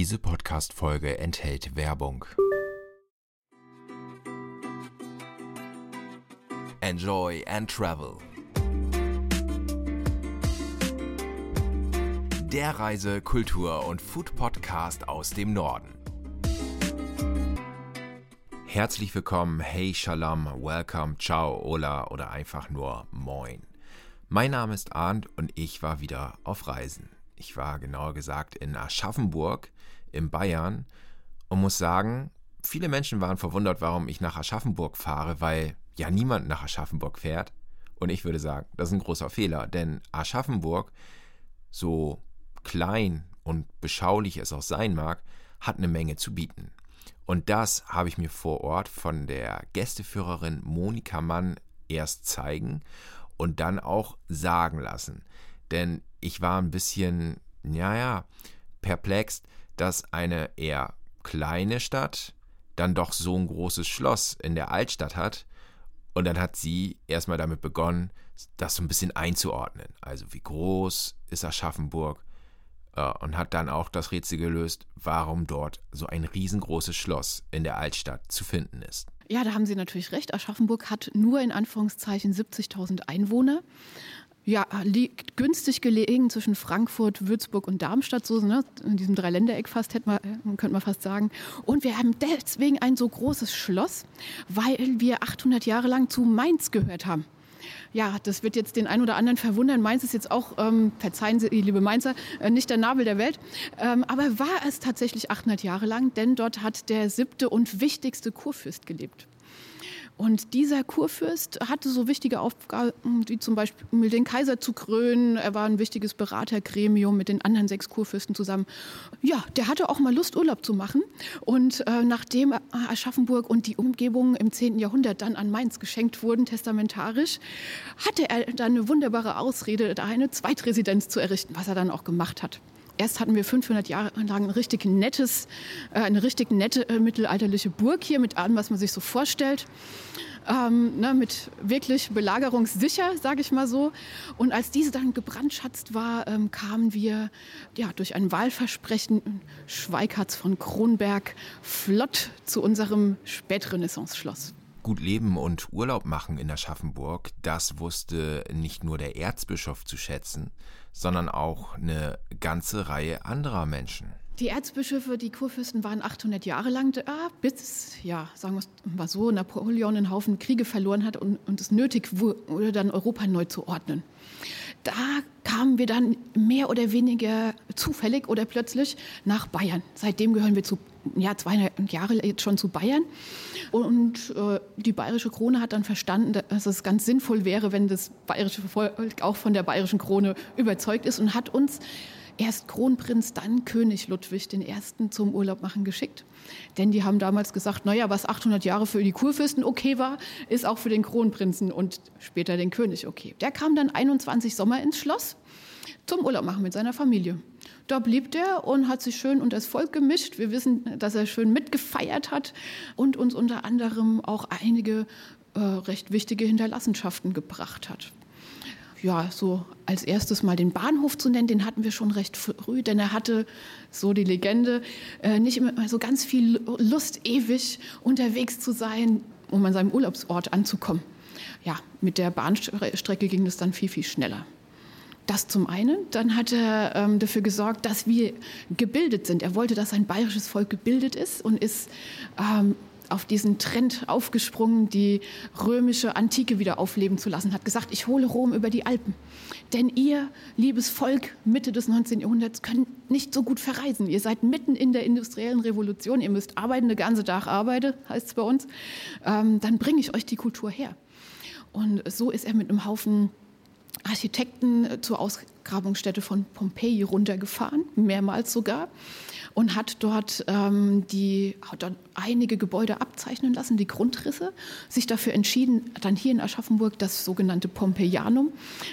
Diese Podcast-Folge enthält Werbung. Enjoy and Travel. Der Reise-, Kultur- und Food-Podcast aus dem Norden. Herzlich willkommen, hey Shalom, welcome, ciao, hola oder einfach nur moin. Mein Name ist Arndt und ich war wieder auf Reisen. Ich war genauer gesagt in Aschaffenburg in Bayern und muss sagen, viele Menschen waren verwundert, warum ich nach Aschaffenburg fahre, weil ja niemand nach Aschaffenburg fährt. Und ich würde sagen, das ist ein großer Fehler, denn Aschaffenburg, so klein und beschaulich es auch sein mag, hat eine Menge zu bieten. Und das habe ich mir vor Ort von der Gästeführerin Monika Mann erst zeigen und dann auch sagen lassen. Denn ich war ein bisschen, ja, ja, perplex, dass eine eher kleine Stadt dann doch so ein großes Schloss in der Altstadt hat. Und dann hat sie erstmal damit begonnen, das so ein bisschen einzuordnen. Also wie groß ist Aschaffenburg? Äh, und hat dann auch das Rätsel gelöst, warum dort so ein riesengroßes Schloss in der Altstadt zu finden ist. Ja, da haben Sie natürlich recht. Aschaffenburg hat nur in Anführungszeichen 70.000 Einwohner ja, liegt günstig gelegen zwischen Frankfurt, Würzburg und Darmstadt, so ne, in diesem Dreiländereck fast, hätte man, äh, könnte man fast sagen. Und wir haben deswegen ein so großes Schloss, weil wir 800 Jahre lang zu Mainz gehört haben. Ja, das wird jetzt den einen oder anderen verwundern. Mainz ist jetzt auch, ähm, verzeihen Sie, liebe Mainzer, äh, nicht der Nabel der Welt. Ähm, aber war es tatsächlich 800 Jahre lang, denn dort hat der siebte und wichtigste Kurfürst gelebt. Und dieser Kurfürst hatte so wichtige Aufgaben, wie zum Beispiel den Kaiser zu krönen. Er war ein wichtiges Beratergremium mit den anderen sechs Kurfürsten zusammen. Ja, der hatte auch mal Lust, Urlaub zu machen. Und äh, nachdem Aschaffenburg und die Umgebung im 10. Jahrhundert dann an Mainz geschenkt wurden, testamentarisch, hatte er dann eine wunderbare Ausrede, da eine Zweitresidenz zu errichten, was er dann auch gemacht hat. Erst hatten wir 500 Jahre lang ein richtig nettes, äh, eine richtig nette äh, mittelalterliche Burg hier mit allem, was man sich so vorstellt. Ähm, ne, mit wirklich belagerungssicher, sage ich mal so. Und als diese dann gebrandschatzt war, ähm, kamen wir ja, durch ein Wahlversprechen Schweikatz von Kronberg flott zu unserem Spätrenaissance-Schloss. Gut leben und Urlaub machen in Aschaffenburg, das wusste nicht nur der Erzbischof zu schätzen, sondern auch eine ganze Reihe anderer Menschen. Die Erzbischöfe, die Kurfürsten waren 800 Jahre lang da, bis, ja, sagen wir es mal so, Napoleon einen Haufen Kriege verloren hat und, und es nötig wurde, dann Europa neu zu ordnen. Da kamen wir dann mehr oder weniger zufällig oder plötzlich nach Bayern. Seitdem gehören wir zu ja, zweieinhalb Jahre jetzt schon zu Bayern. Und äh, die bayerische Krone hat dann verstanden, dass es ganz sinnvoll wäre, wenn das bayerische Volk auch von der bayerischen Krone überzeugt ist und hat uns erst Kronprinz, dann König Ludwig I. zum Urlaub machen geschickt. Denn die haben damals gesagt, naja, was 800 Jahre für die Kurfürsten okay war, ist auch für den Kronprinzen und später den König okay. Der kam dann 21 Sommer ins Schloss zum Urlaub machen mit seiner Familie. Da blieb der und hat sich schön unter das Volk gemischt. Wir wissen, dass er schön mitgefeiert hat und uns unter anderem auch einige äh, recht wichtige Hinterlassenschaften gebracht hat ja, so als erstes mal den Bahnhof zu nennen, den hatten wir schon recht früh, denn er hatte, so die Legende, äh, nicht immer so ganz viel Lust, ewig unterwegs zu sein, um an seinem Urlaubsort anzukommen. Ja, mit der Bahnstrecke ging es dann viel, viel schneller. Das zum einen. Dann hat er ähm, dafür gesorgt, dass wir gebildet sind. Er wollte, dass ein bayerisches Volk gebildet ist und ist ähm, auf diesen Trend aufgesprungen, die römische Antike wieder aufleben zu lassen, hat gesagt, ich hole Rom über die Alpen. Denn ihr, liebes Volk, Mitte des 19. Jahrhunderts, könnt nicht so gut verreisen. Ihr seid mitten in der industriellen Revolution, ihr müsst arbeiten, eine ganze Tag arbeite, heißt es bei uns. Ähm, dann bringe ich euch die Kultur her. Und so ist er mit einem Haufen Architekten zur Ausgrabungsstätte von Pompeji runtergefahren, mehrmals sogar, und hat dort, ähm, die, hat dort einige Gebäude abzeichnen lassen, die Grundrisse, sich dafür entschieden, dann hier in Aschaffenburg das sogenannte Pompeianum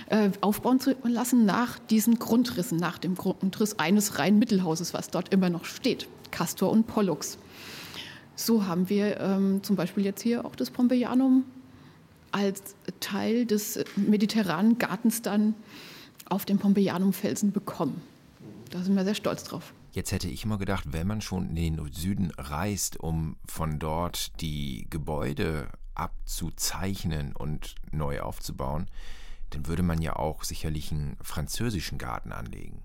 äh, aufbauen zu lassen nach diesen Grundrissen, nach dem Grundriss eines reinen Mittelhauses, was dort immer noch steht, Castor und Pollux. So haben wir ähm, zum Beispiel jetzt hier auch das Pompeianum als Teil des mediterranen Gartens dann auf dem Pompeianum-Felsen bekommen. Da sind wir sehr stolz drauf. Jetzt hätte ich immer gedacht, wenn man schon in den Süden reist, um von dort die Gebäude abzuzeichnen und neu aufzubauen, dann würde man ja auch sicherlich einen französischen Garten anlegen.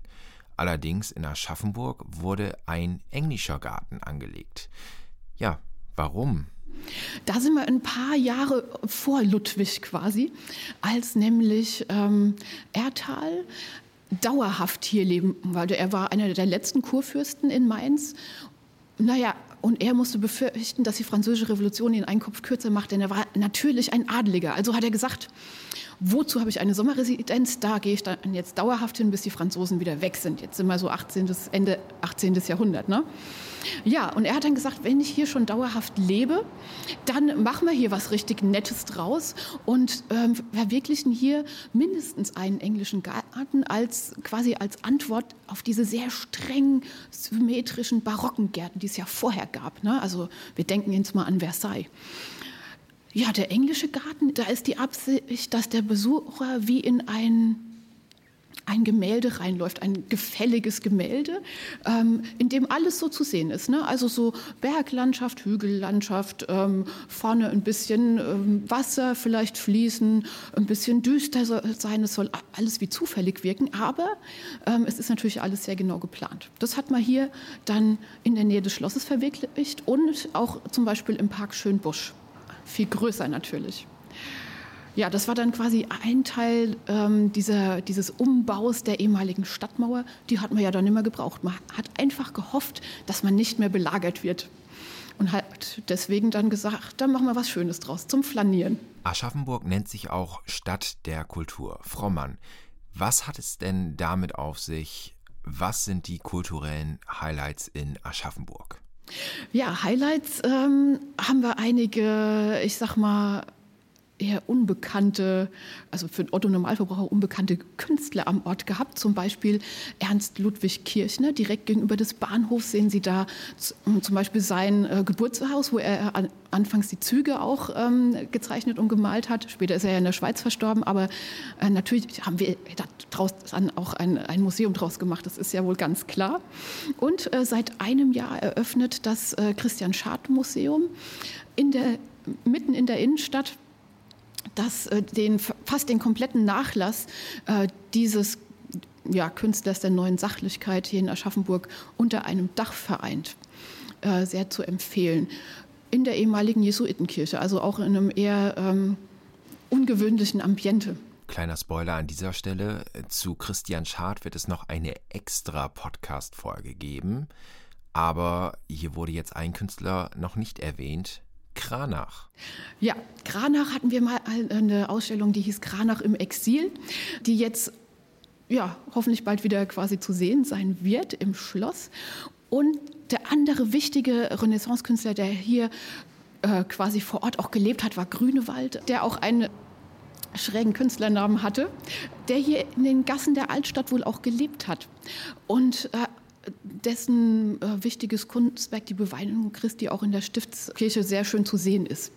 Allerdings in Aschaffenburg wurde ein englischer Garten angelegt. Ja, warum? Da sind wir ein paar Jahre vor Ludwig quasi, als nämlich ähm, Erthal dauerhaft hier leben wollte. Er war einer der letzten Kurfürsten in Mainz. Naja, und er musste befürchten, dass die französische Revolution ihn einen Kopf kürzer macht, denn er war natürlich ein Adliger. Also hat er gesagt, wozu habe ich eine Sommerresidenz? Da gehe ich dann jetzt dauerhaft hin, bis die Franzosen wieder weg sind. Jetzt sind wir so 18. Ende 18. Jahrhundert. Ne? Ja, und er hat dann gesagt, wenn ich hier schon dauerhaft lebe, dann machen wir hier was richtig Nettes draus und ähm, verwirklichen hier mindestens einen englischen Garten als quasi als Antwort auf diese sehr strengen, symmetrischen, barocken Gärten, die es ja vorher gab. Ne? Also wir denken jetzt mal an Versailles. Ja, der englische Garten, da ist die Absicht, dass der Besucher wie in ein ein Gemälde reinläuft, ein gefälliges Gemälde, ähm, in dem alles so zu sehen ist. Ne? Also so Berglandschaft, Hügellandschaft, ähm, vorne ein bisschen ähm, Wasser vielleicht fließen, ein bisschen düster sein, es soll alles wie zufällig wirken, aber ähm, es ist natürlich alles sehr genau geplant. Das hat man hier dann in der Nähe des Schlosses verwirklicht und auch zum Beispiel im Park Schönbusch. Viel größer natürlich. Ja, das war dann quasi ein Teil ähm, dieser, dieses Umbaus der ehemaligen Stadtmauer. Die hat man ja dann immer gebraucht. Man hat einfach gehofft, dass man nicht mehr belagert wird. Und hat deswegen dann gesagt, dann machen wir was Schönes draus zum Flanieren. Aschaffenburg nennt sich auch Stadt der Kultur. Frau Mann, was hat es denn damit auf sich? Was sind die kulturellen Highlights in Aschaffenburg? Ja, Highlights ähm, haben wir einige, ich sag mal, eher unbekannte, also für Otto Normalverbraucher unbekannte Künstler am Ort gehabt. Zum Beispiel Ernst Ludwig Kirchner. Direkt gegenüber des Bahnhofs sehen Sie da zum Beispiel sein äh, Geburtshaus, wo er an, anfangs die Züge auch ähm, gezeichnet und gemalt hat. Später ist er ja in der Schweiz verstorben, aber äh, natürlich haben wir daraus dann auch ein, ein, Museum draus gemacht. Das ist ja wohl ganz klar. Und äh, seit einem Jahr eröffnet das äh, Christian Schad Museum in der mitten in der Innenstadt das äh, den, fast den kompletten Nachlass äh, dieses ja, Künstlers der neuen Sachlichkeit hier in Aschaffenburg unter einem Dach vereint. Äh, sehr zu empfehlen. In der ehemaligen Jesuitenkirche, also auch in einem eher ähm, ungewöhnlichen Ambiente. Kleiner Spoiler an dieser Stelle. Zu Christian Schad wird es noch eine extra Podcast-Folge geben. Aber hier wurde jetzt ein Künstler noch nicht erwähnt, Kranach. Ja, Kranach hatten wir mal eine Ausstellung, die hieß Kranach im Exil, die jetzt ja, hoffentlich bald wieder quasi zu sehen sein wird im Schloss. Und der andere wichtige Renaissance-Künstler, der hier äh, quasi vor Ort auch gelebt hat, war Grünewald, der auch einen schrägen Künstlernamen hatte, der hier in den Gassen der Altstadt wohl auch gelebt hat. Und äh, dessen äh, wichtiges Kunstwerk, die Beweinigung Christi, auch in der Stiftskirche sehr schön zu sehen ist.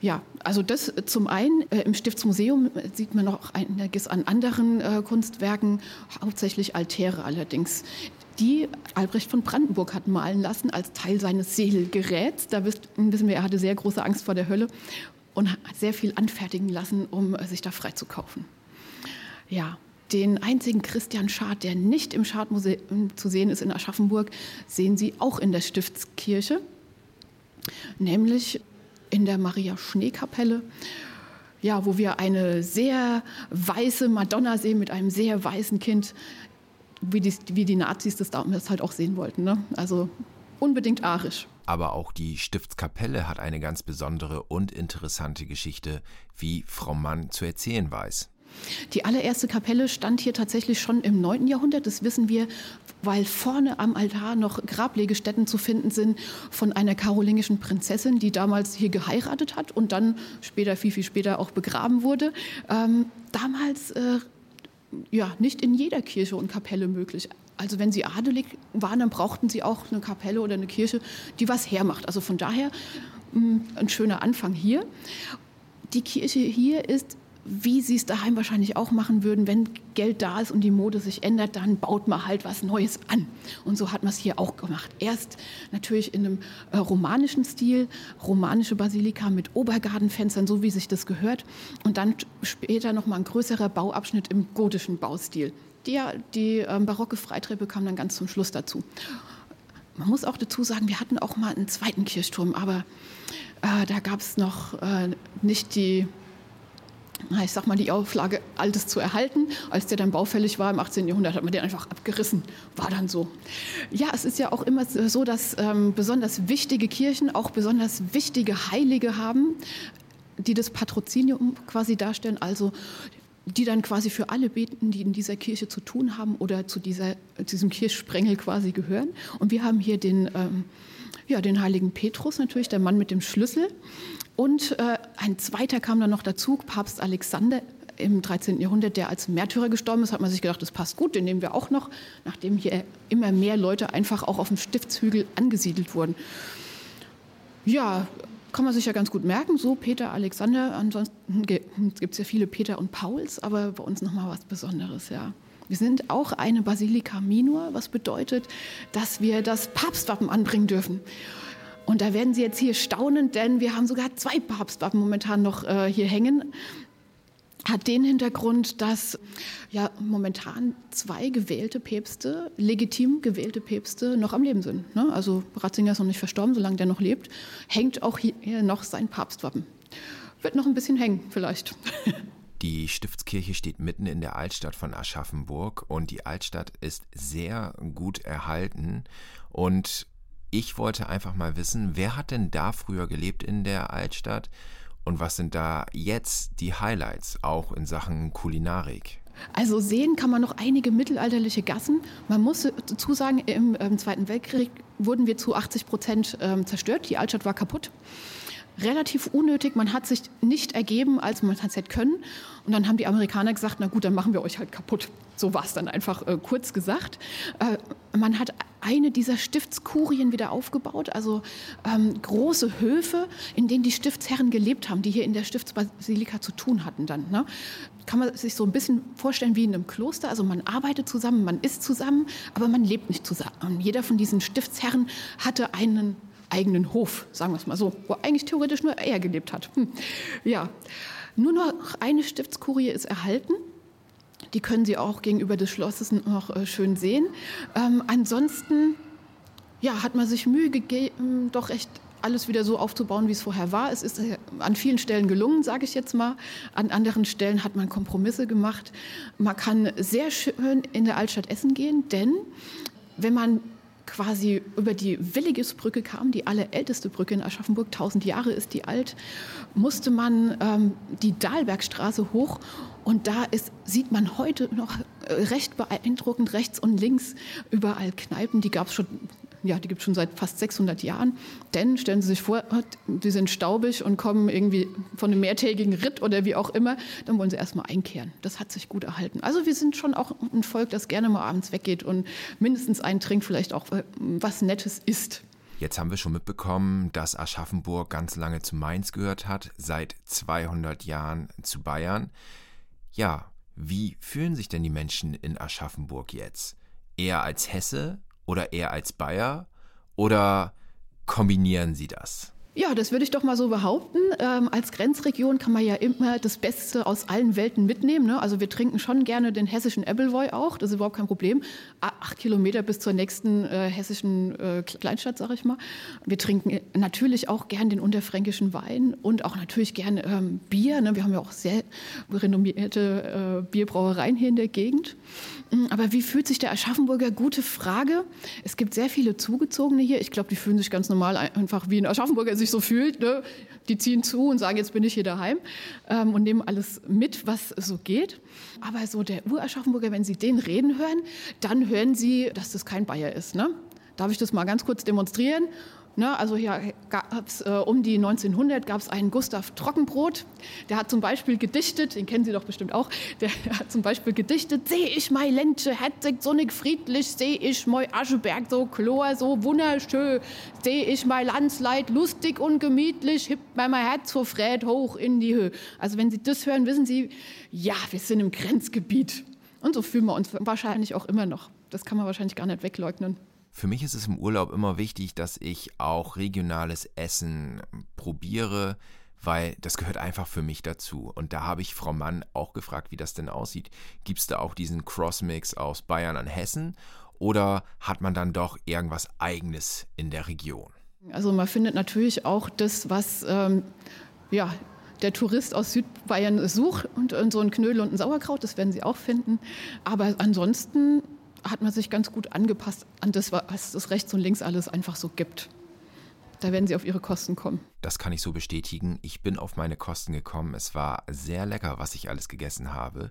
Ja, also das zum einen. Äh, Im Stiftsmuseum sieht man noch einiges an anderen äh, Kunstwerken, hauptsächlich Altäre allerdings, die Albrecht von Brandenburg hat malen lassen als Teil seines Seelgeräts. Da wissen wir, er hatte sehr große Angst vor der Hölle und hat sehr viel anfertigen lassen, um äh, sich da freizukaufen. Ja, den einzigen Christian Schad, der nicht im Schadmuseum zu sehen ist in Aschaffenburg, sehen Sie auch in der Stiftskirche, nämlich in der Maria-Schnee-Kapelle. Ja, wo wir eine sehr weiße Madonna sehen mit einem sehr weißen Kind, wie die, wie die Nazis das damals halt auch sehen wollten. Ne? Also unbedingt arisch. Aber auch die Stiftskapelle hat eine ganz besondere und interessante Geschichte, wie Frau Mann zu erzählen weiß. Die allererste Kapelle stand hier tatsächlich schon im 9. Jahrhundert. Das wissen wir, weil vorne am Altar noch Grablegestätten zu finden sind von einer karolingischen Prinzessin, die damals hier geheiratet hat und dann später, viel, viel später auch begraben wurde. Ähm, damals äh, ja nicht in jeder Kirche und Kapelle möglich. Also wenn sie adelig waren, dann brauchten sie auch eine Kapelle oder eine Kirche, die was hermacht. Also von daher mh, mm, ein schöner Anfang hier. Die Kirche hier ist wie sie es daheim wahrscheinlich auch machen würden, wenn Geld da ist und die Mode sich ändert, dann baut man halt was Neues an. Und so hat man es hier auch gemacht. Erst natürlich in einem äh, romanischen Stil, romanische Basilika mit Obergartenfenstern, so wie sich das gehört. Und dann später nochmal ein größerer Bauabschnitt im gotischen Baustil. Die, die ähm, barocke Freitreppe kam dann ganz zum Schluss dazu. Man muss auch dazu sagen, wir hatten auch mal einen zweiten Kirchturm, aber äh, da gab es noch äh, nicht die ich sag mal, die Auflage, Altes zu erhalten. Als der dann baufällig war im 18. Jahrhundert, hat man den einfach abgerissen. War dann so. Ja, es ist ja auch immer so, dass ähm, besonders wichtige Kirchen auch besonders wichtige Heilige haben, die das Patrozinium quasi darstellen. Also die dann quasi für alle beten, die in dieser Kirche zu tun haben oder zu dieser, diesem Kirchsprengel quasi gehören. Und wir haben hier den, ähm, ja, den heiligen Petrus, natürlich der Mann mit dem Schlüssel. Und äh, ein zweiter kam dann noch dazu, Papst Alexander im 13. Jahrhundert, der als Märtyrer gestorben ist, hat man sich gedacht, das passt gut, den nehmen wir auch noch, nachdem hier immer mehr Leute einfach auch auf dem Stiftshügel angesiedelt wurden. Ja, kann man sich ja ganz gut merken, so Peter, Alexander. Ansonsten gibt es ja viele Peter und Pauls, aber bei uns nochmal was Besonderes, ja. Wir sind auch eine Basilika Minor, was bedeutet, dass wir das Papstwappen anbringen dürfen. Und da werden Sie jetzt hier staunen, denn wir haben sogar zwei Papstwappen momentan noch äh, hier hängen. Hat den Hintergrund, dass ja momentan zwei gewählte Päpste, legitim gewählte Päpste, noch am Leben sind. Ne? Also Ratzinger ist noch nicht verstorben, solange der noch lebt, hängt auch hier noch sein Papstwappen. Wird noch ein bisschen hängen, vielleicht. Die Stiftskirche steht mitten in der Altstadt von Aschaffenburg und die Altstadt ist sehr gut erhalten und ich wollte einfach mal wissen, wer hat denn da früher gelebt in der Altstadt und was sind da jetzt die Highlights, auch in Sachen Kulinarik? Also sehen kann man noch einige mittelalterliche Gassen. Man muss dazu sagen, im, im Zweiten Weltkrieg wurden wir zu 80 Prozent ähm, zerstört. Die Altstadt war kaputt relativ unnötig. Man hat sich nicht ergeben, als man es hätte können. Und dann haben die Amerikaner gesagt, na gut, dann machen wir euch halt kaputt. So war es dann einfach äh, kurz gesagt. Äh, man hat eine dieser Stiftskurien wieder aufgebaut, also ähm, große Höfe, in denen die Stiftsherren gelebt haben, die hier in der Stiftsbasilika zu tun hatten dann. Ne? Kann man sich so ein bisschen vorstellen wie in einem Kloster. Also man arbeitet zusammen, man isst zusammen, aber man lebt nicht zusammen. Jeder von diesen Stiftsherren hatte einen eigenen Hof, sagen wir es mal so, wo eigentlich theoretisch nur er gelebt hat. Hm. Ja, nur noch eine Stiftskurie ist erhalten. Die können Sie auch gegenüber des Schlosses noch äh, schön sehen. Ähm, ansonsten ja, hat man sich Mühe gegeben, doch echt alles wieder so aufzubauen, wie es vorher war. Es ist äh, an vielen Stellen gelungen, sage ich jetzt mal. An anderen Stellen hat man Kompromisse gemacht. Man kann sehr schön in der Altstadt essen gehen, denn wenn man quasi über die Willigesbrücke kam, die allerälteste Brücke in Aschaffenburg, 1000 Jahre ist die alt, musste man ähm, die Dahlbergstraße hoch. Und da ist, sieht man heute noch äh, recht beeindruckend rechts und links überall Kneipen, die gab es schon ja, die gibt es schon seit fast 600 Jahren. Denn stellen Sie sich vor, die sind staubig und kommen irgendwie von einem mehrtägigen Ritt oder wie auch immer, dann wollen sie erstmal einkehren. Das hat sich gut erhalten. Also wir sind schon auch ein Volk, das gerne mal abends weggeht und mindestens einen trinkt, vielleicht auch äh, was Nettes isst. Jetzt haben wir schon mitbekommen, dass Aschaffenburg ganz lange zu Mainz gehört hat, seit 200 Jahren zu Bayern. Ja, wie fühlen sich denn die Menschen in Aschaffenburg jetzt? Eher als Hesse oder eher als Bayer? Oder kombinieren Sie das? Ja, das würde ich doch mal so behaupten. Ähm, als Grenzregion kann man ja immer das Beste aus allen Welten mitnehmen. Ne? Also wir trinken schon gerne den hessischen Ebbelwoi auch, das ist überhaupt kein Problem. Acht Kilometer bis zur nächsten äh, hessischen äh, Kleinstadt, sag ich mal. Wir trinken natürlich auch gern den unterfränkischen Wein und auch natürlich gern ähm, Bier. Ne? Wir haben ja auch sehr renommierte äh, Bierbrauereien hier in der Gegend. Mm, aber wie fühlt sich der Aschaffenburger? Gute Frage. Es gibt sehr viele Zugezogene hier. Ich glaube, die fühlen sich ganz normal einfach wie ein Aschaffenburger sich so fühlt. Ne? Die ziehen zu und sagen, jetzt bin ich hier daheim ähm, und nehmen alles mit, was so geht. Aber so der Uraschaffenburger, wenn Sie den reden hören, dann hören Sie, dass das kein Bayer ist. Ne? Darf ich das mal ganz kurz demonstrieren? Ne, also hier gab es äh, um die 1900 gab es einen Gustav Trockenbrot, der hat zum Beispiel gedichtet, den kennen Sie doch bestimmt auch, der hat zum Beispiel gedichtet, sehe ich mein Ländche, hetzig sonnig friedlich, sehe ich mein Ascheberg so chlor, so wunderschön, sehe ich mein Landsleit lustig und gemütlich, mir mein Herz vor Fred hoch in die Höhe. Also wenn Sie das hören, wissen Sie, ja, wir sind im Grenzgebiet. Und so fühlen wir uns wahrscheinlich auch immer noch. Das kann man wahrscheinlich gar nicht wegleugnen. Für mich ist es im Urlaub immer wichtig, dass ich auch regionales Essen probiere, weil das gehört einfach für mich dazu. Und da habe ich Frau Mann auch gefragt, wie das denn aussieht. Gibt es da auch diesen Crossmix aus Bayern und Hessen oder hat man dann doch irgendwas Eigenes in der Region? Also man findet natürlich auch das, was ähm, ja, der Tourist aus Südbayern sucht und, und so ein Knödel und ein Sauerkraut, das werden Sie auch finden. Aber ansonsten hat man sich ganz gut angepasst an das, was es rechts und links alles einfach so gibt. Da werden Sie auf Ihre Kosten kommen. Das kann ich so bestätigen. Ich bin auf meine Kosten gekommen. Es war sehr lecker, was ich alles gegessen habe.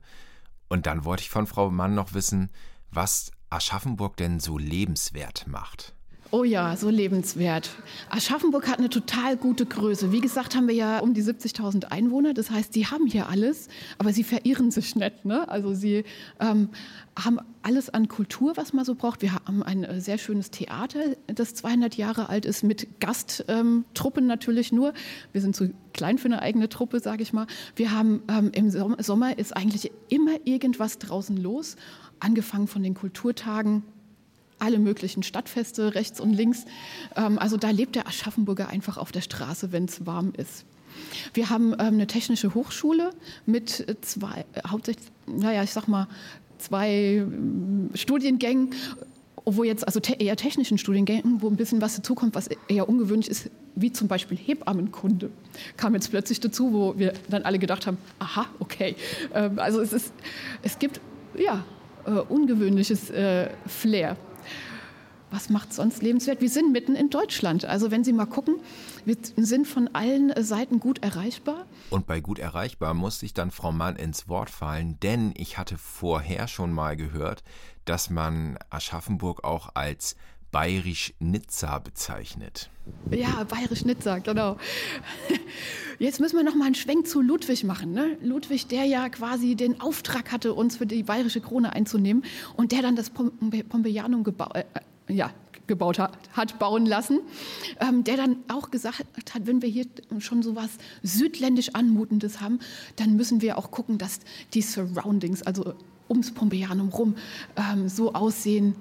Und dann wollte ich von Frau Mann noch wissen, was Aschaffenburg denn so lebenswert macht. Oh ja, so lebenswert. Aschaffenburg hat eine total gute Größe. Wie gesagt, haben wir ja um die 70.000 Einwohner. Das heißt, die haben hier alles, aber sie verirren sich nicht. Ne? Also sie ähm, haben alles an Kultur, was man so braucht. Wir haben ein äh, sehr schönes Theater, das 200 Jahre alt ist, mit Gasttruppen natürlich nur. Wir sind zu klein für eine eigene Truppe, sage ich mal. Wir haben ähm, im Sommer ist eigentlich immer irgendwas draußen los, angefangen von den Kulturtagen alle möglichen Stadtfeste rechts und links. Ähm, also da lebt der Aschaffenburger einfach auf der Straße, wenn es warm ist. Wir haben ähm, eine technische Hochschule mit zwei, äh, hauptsächlich, naja, ich sag mal, zwei äh, Studiengängen, wo jetzt also eher technischen Studiengängen, wo ein bisschen was dazukommt, was eher ungewöhnlich ist, wie zum Beispiel Hebammenkunde, kam jetzt plötzlich dazu, wo wir dann alle gedacht haben, aha, okay. Ähm, also es, ist, es gibt ja äh, ungewöhnliches äh, Flair was macht sonst lebenswert? Wir sind mitten in Deutschland. Also wenn Sie mal gucken, wir sind von allen Seiten gut erreichbar. Und bei gut erreichbar musste ich dann Frau Mann ins Wort fallen, denn ich hatte vorher schon mal gehört, dass man Aschaffenburg auch als Bayerisch-Nizza bezeichnet. Ja, Bayerisch-Nizza, genau. Jetzt müssen wir noch mal einen Schwenk zu Ludwig machen. Ne? Ludwig, der ja quasi den Auftrag hatte, uns für die bayerische Krone einzunehmen und der dann das Pompeianum gebaut, äh, ja, gebaut hat, hat bauen lassen, ähm, der dann auch gesagt hat, wenn wir hier schon so was südländisch Anmutendes haben, dann müssen wir auch gucken, dass die Surroundings, also ums Pompeianum rum, ähm, so aussehen,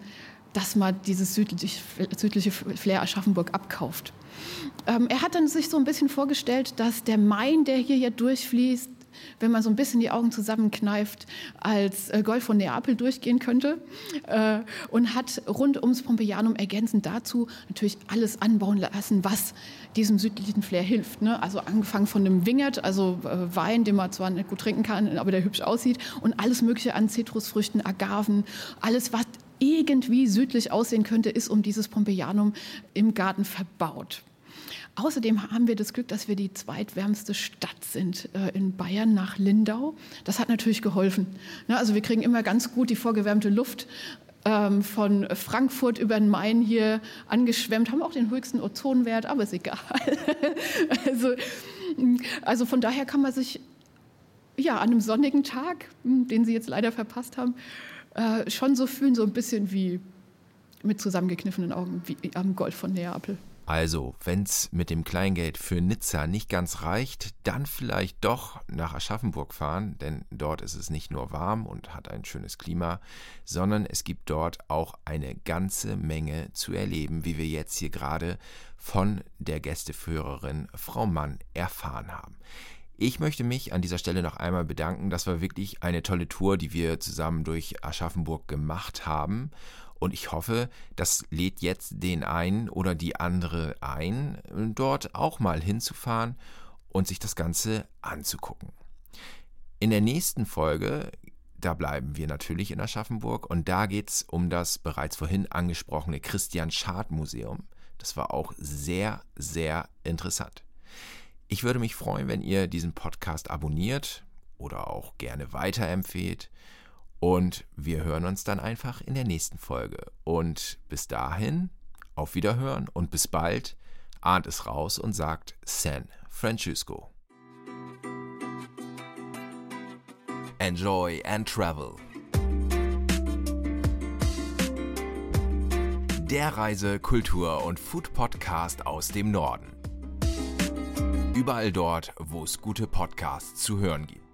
dass man dieses südliche, südliche Flair Aschaffenburg abkauft. Ähm, er hat dann sich so ein bisschen vorgestellt, dass der Main, der hier ja durchfließt, wenn man so ein bisschen die Augen zusammenkneift, als äh, Golf von Neapel durchgehen könnte äh, und hat rund ums Pompeianum ergänzend dazu natürlich alles anbauen lassen, was diesem südlichen Flair hilft. Ne? Also angefangen von einem Wingert, also äh, Wein, den man zwar nicht gut trinken kann, aber der hübsch aussieht und alles mögliche an Zitrusfrüchten, Agaven, alles was irgendwie südlich aussehen könnte, ist um dieses Pompeianum im Garten verbaut. Außerdem haben wir das Glück, dass wir die zweitwärmste Stadt sind äh, in Bayern nach Lindau. Das hat natürlich geholfen. Ne, also wir kriegen immer ganz gut die vorgewärmte Luft ähm, von Frankfurt über den Main hier angeschwemmt, haben auch den höchsten Ozonwert, aber ist egal. also, also von daher kann man sich ja, an einem sonnigen Tag, den Sie jetzt leider verpasst haben, äh, schon so fühlen, so ein bisschen wie mit zusammengekniffenen Augen wie am Golf von Neapel. Also, wenn's mit dem Kleingeld für Nizza nicht ganz reicht, dann vielleicht doch nach Aschaffenburg fahren, denn dort ist es nicht nur warm und hat ein schönes Klima, sondern es gibt dort auch eine ganze Menge zu erleben, wie wir jetzt hier gerade von der Gästeführerin Frau Mann erfahren haben. Ich möchte mich an dieser Stelle noch einmal bedanken. Das war wirklich eine tolle Tour, die wir zusammen durch Aschaffenburg gemacht haben. Und ich hoffe, das lädt jetzt den einen oder die andere ein, dort auch mal hinzufahren und sich das Ganze anzugucken. In der nächsten Folge, da bleiben wir natürlich in Aschaffenburg und da geht es um das bereits vorhin angesprochene Christian Schad Museum. Das war auch sehr, sehr interessant. Ich würde mich freuen, wenn ihr diesen Podcast abonniert oder auch gerne weiterempfehlt. Und wir hören uns dann einfach in der nächsten Folge. Und bis dahin, auf Wiederhören und bis bald. Arndt ist raus und sagt San Francisco. Enjoy and travel. Der Reise-, Kultur- und Food-Podcast aus dem Norden. Überall dort, wo es gute Podcasts zu hören gibt.